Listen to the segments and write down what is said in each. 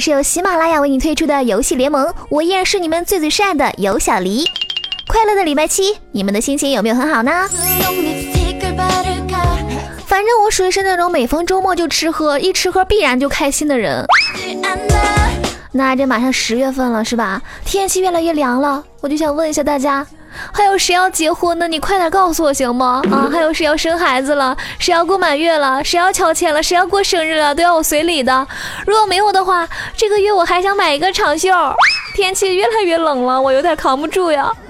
是由喜马拉雅为你推出的游戏联盟，我依然是你们最最善的游小黎。快乐的礼拜七，你们的心情有没有很好呢？反正我属于是那种每逢周末就吃喝，一吃喝必然就开心的人。那这马上十月份了，是吧？天气越来越凉了，我就想问一下大家，还有谁要结婚呢？你快点告诉我行吗？啊，还有谁要生孩子了？谁要过满月了？谁要乔迁了？谁要过生日了？都要我随礼的。如果没有的话，这个月我还想买一个长袖。天气越来越冷了，我有点扛不住呀。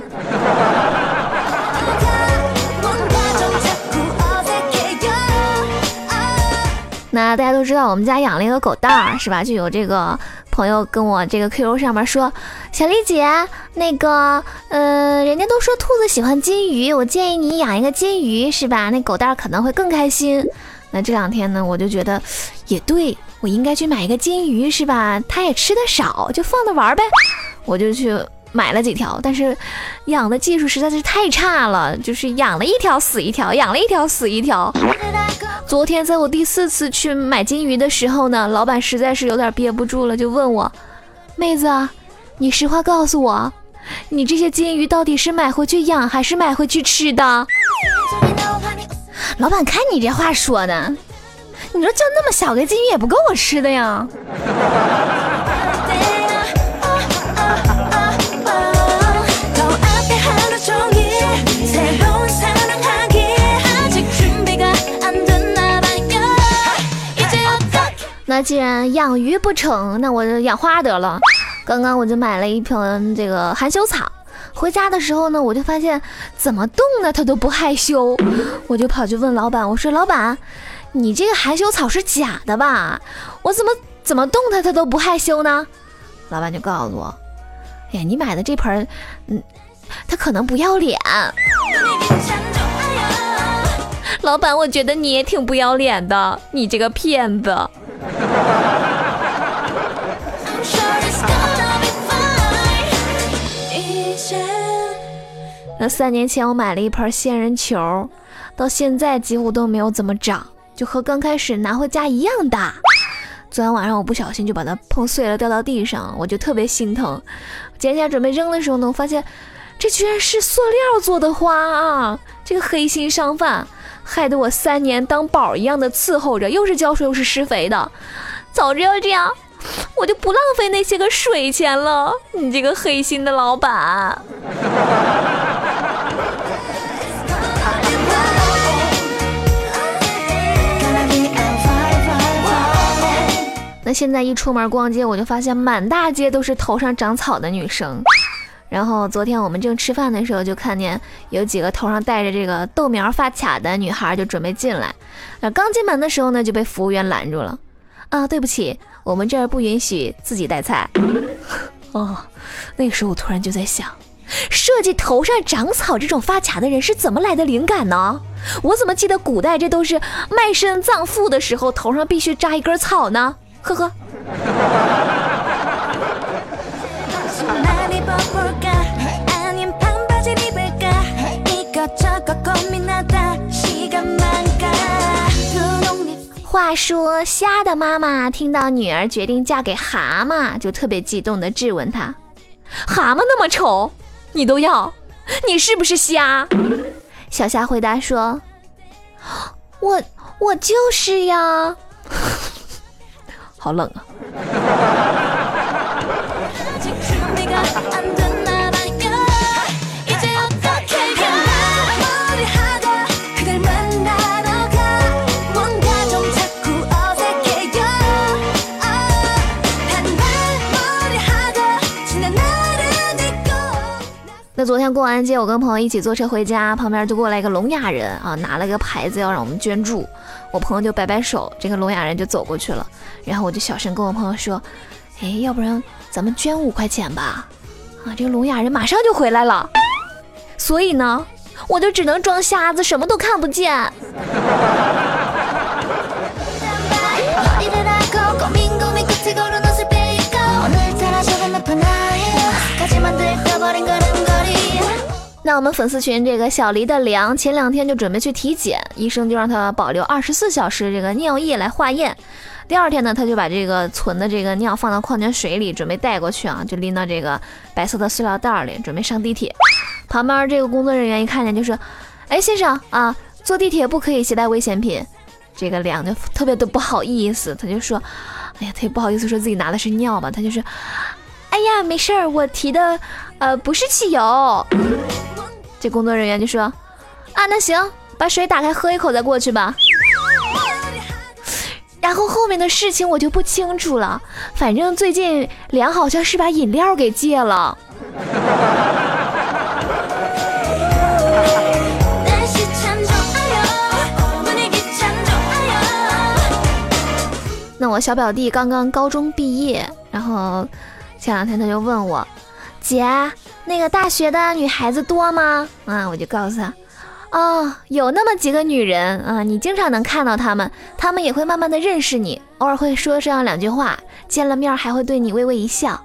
那大家都知道，我们家养了一个狗蛋儿，是吧？就有这个朋友跟我这个 QQ 上面说，小丽姐，那个，呃，人家都说兔子喜欢金鱼，我建议你养一个金鱼，是吧？那狗蛋可能会更开心。那这两天呢，我就觉得也对，我应该去买一个金鱼，是吧？它也吃的少，就放着玩呗。我就去。买了几条，但是养的技术实在是太差了，就是养了一条死一条，养了一条死一条。昨天在我第四次去买金鱼的时候呢，老板实在是有点憋不住了，就问我：“妹子，你实话告诉我，你这些金鱼到底是买回去养还是买回去吃的？”老板，看你这话说的，你说就那么小个金鱼也不够我吃的呀。既然养鱼不成，那我就养花得了。刚刚我就买了一盆这个含羞草，回家的时候呢，我就发现怎么动呢它都不害羞，我就跑去问老板，我说老板，你这个含羞草是假的吧？我怎么怎么动它它都不害羞呢？老板就告诉我，哎呀，你买的这盆，嗯，它可能不要脸。老板，我觉得你也挺不要脸的，你这个骗子。那三年前我买了一盆仙人球，到现在几乎都没有怎么长，就和刚开始拿回家一样大。昨天晚上我不小心就把它碰碎了，掉到地上，我就特别心疼。捡起来准备扔的时候呢，我发现这居然是塑料做的花啊！这个黑心商贩。害得我三年当宝一样的伺候着，又是浇水又是施肥的。早知道这样，我就不浪费那些个水钱了。你这个黑心的老板！那现在一出门逛街，我就发现满大街都是头上长草的女生。然后昨天我们正吃饭的时候，就看见有几个头上戴着这个豆苗发卡的女孩就准备进来。那刚进门的时候呢，就被服务员拦住了。啊，对不起，我们这儿不允许自己带菜。哦，那个时候我突然就在想，设计头上长草这种发卡的人是怎么来的灵感呢？我怎么记得古代这都是卖身葬父的时候头上必须扎一根草呢？呵呵。话说，虾的妈妈听到女儿决定嫁给蛤蟆，就特别激动的质问他：“蛤蟆那么丑，你都要？你是不是虾？”小虾回答说：“我我就是呀。”好冷啊！昨天过完节，我跟朋友一起坐车回家，旁边就过来一个聋哑人啊，拿了个牌子要让我们捐助。我朋友就摆摆手，这个聋哑人就走过去了。然后我就小声跟我朋友说：“哎，要不然咱们捐五块钱吧？” 啊，这个聋哑人马上就回来了。所以呢，我就只能装瞎子，什么都看不见。那我们粉丝群这个小黎的梁前两天就准备去体检，医生就让他保留二十四小时这个尿液来化验。第二天呢，他就把这个存的这个尿放到矿泉水里，准备带过去啊，就拎到这个白色的塑料袋里，准备上地铁。旁边这个工作人员一看见就说：“哎，先生啊，坐地铁不可以携带危险品。”这个梁就特别的不好意思，他就说：“哎呀，他也不好意思说自己拿的是尿吧，他就说：‘哎呀，没事儿，我提的呃不是汽油。’”这工作人员就说：“啊，那行，把水打开喝一口再过去吧。”然后后面的事情我就不清楚了。反正最近梁好像是把饮料给戒了。那我小表弟刚刚高中毕业，然后前两天他就问我：“姐。”那个大学的女孩子多吗？啊，我就告诉他，哦，有那么几个女人啊，你经常能看到她们，她们也会慢慢的认识你，偶尔会说这样两句话，见了面还会对你微微一笑。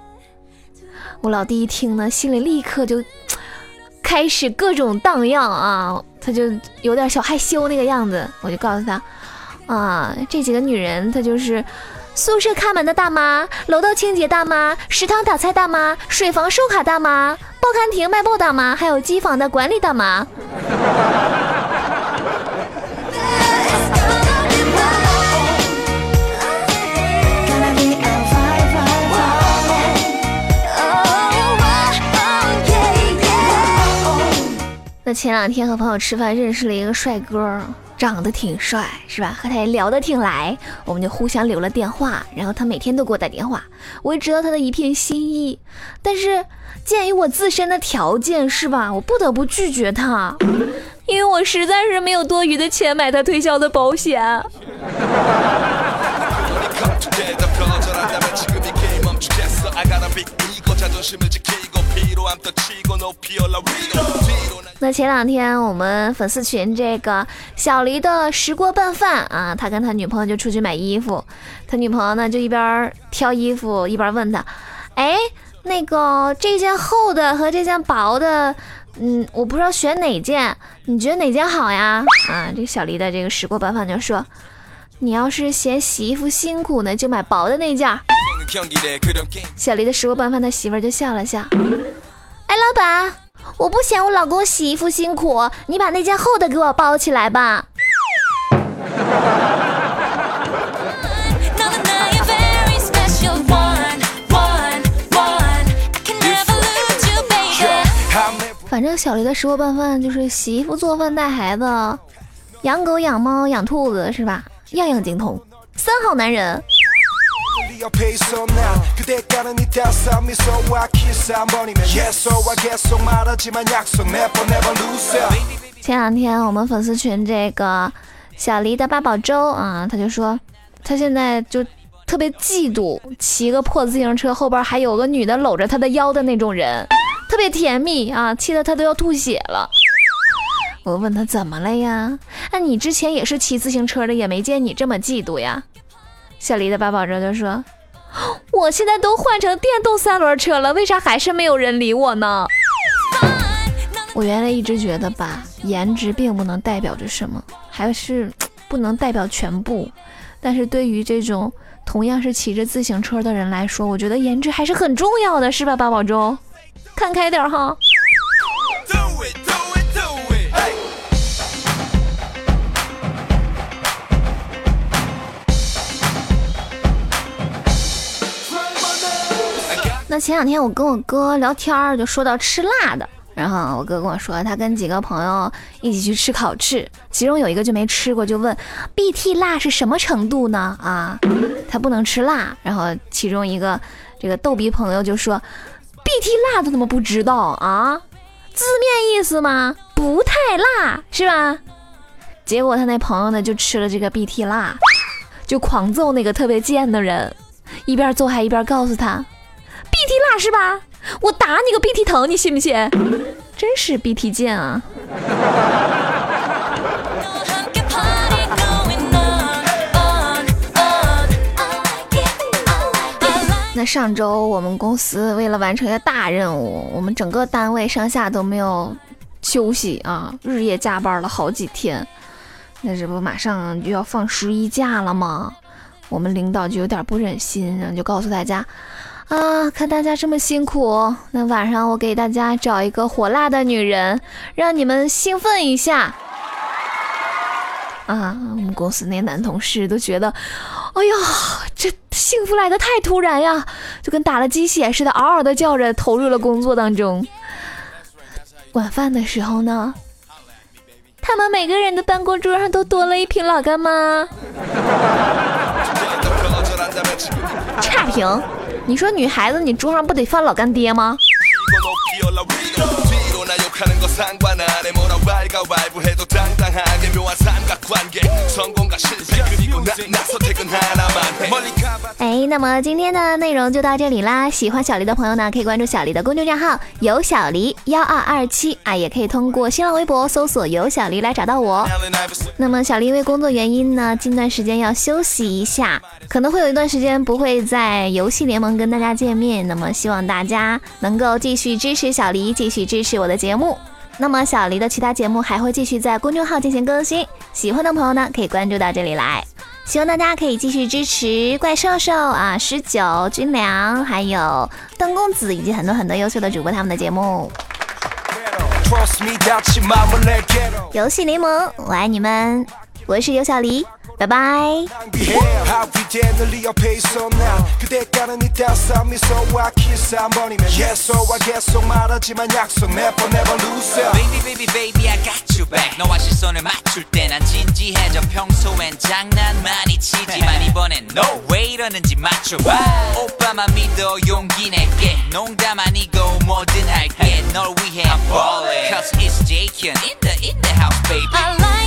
我老弟一听呢，心里立刻就开始各种荡漾啊，他就有点小害羞那个样子。我就告诉他，啊，这几个女人，她就是。宿舍看门的大妈，楼道清洁大妈，食堂打菜大妈，水房收卡大妈，报刊亭卖报大妈，还有机房的管理大妈。那前两天和朋友吃饭，认识了一个帅哥。长得挺帅，是吧？和他也聊得挺来，我们就互相留了电话。然后他每天都给我打电话，我也知道他的一片心意。但是鉴于我自身的条件，是吧？我不得不拒绝他，因为我实在是没有多余的钱买他推销的保险。那前两天我们粉丝群这个小黎的石锅拌饭啊，他跟他女朋友就出去买衣服，他女朋友呢就一边挑衣服一边问他，哎，那个这件厚的和这件薄的，嗯，我不知道选哪件，你觉得哪件好呀？啊，这个小黎的这个石锅拌饭就说，你要是嫌洗衣服辛苦呢，就买薄的那件。小黎的石锅拌饭他媳妇就笑了笑，哎，老板。我不嫌我老公洗衣服辛苦，你把那件厚的给我包起来吧。反正小黎的石锅拌饭就是洗衣服、做饭、带孩子、养狗、养猫、养兔子，是吧？样样精通，三好男人。前两天我们粉丝群这个小黎的八宝粥啊，他就说他现在就特别嫉妒骑个破自行车后边还有个女的搂着他的腰的那种人，特别甜蜜啊，气得他都要吐血了。我问他怎么了呀？那你之前也是骑自行车的，也没见你这么嫉妒呀。小黎的八宝粥就说：“我现在都换成电动三轮车了，为啥还是没有人理我呢？”我原来一直觉得吧，颜值并不能代表着什么，还是不能代表全部。但是对于这种同样是骑着自行车的人来说，我觉得颜值还是很重要的，是吧，八宝粥？看开点哈。前两天我跟我哥聊天儿，就说到吃辣的，然后我哥跟我说，他跟几个朋友一起去吃烤翅，其中有一个就没吃过，就问 BT 辣是什么程度呢？啊，他不能吃辣。然后其中一个这个逗比朋友就说，BT 辣都怎么不知道啊？字面意思吗？不太辣是吧？结果他那朋友呢就吃了这个 BT 辣，就狂揍那个特别贱的人，一边揍还一边告诉他。是吧？我打你个 BT 疼，你信不信？真是 BT 贱啊！那上周我们公司为了完成一个大任务，我们整个单位上下都没有休息啊，日夜加班了好几天。那这不马上就要放十一假了吗？我们领导就有点不忍心，然后就告诉大家。啊，看大家这么辛苦，那晚上我给大家找一个火辣的女人，让你们兴奋一下。啊，我们公司那男同事都觉得，哎呀，这幸福来的太突然呀，就跟打了鸡血似的，嗷嗷的叫着投入了工作当中。晚饭的时候呢，他们每个人的办公桌上都多了一瓶老干妈，差评。你说女孩子，你桌上不得放老干爹吗？那么今天的内容就到这里啦。喜欢小黎的朋友呢，可以关注小黎的公众账号“有小黎幺二二七”啊，也可以通过新浪微博搜索“有小黎”来找到我。那么小黎因为工作原因呢，近段时间要休息一下，可能会有一段时间不会在游戏联盟跟大家见面。那么希望大家能够继续支持小黎，继续支持我的节目。那么小黎的其他节目还会继续在公众号进行更新，喜欢的朋友呢可以关注到这里来。希望大家可以继续支持怪兽兽啊、十九、军粮，还有邓公子以及很多很多优秀的主播他们的节目。游戏联盟，我爱你们，我是尤小黎。拜拜。Baby baby baby I got you back 너와 시선을 맞출 때난 진지해져 평소엔 장난 많이 치지만 이번엔 no 왜 이러는지 맞춰봐 오빠만 믿어 용기 낼게 농담 아니고 뭐든 할게 널 위해 I'm ballin' Cause it's Jake in the in the house baby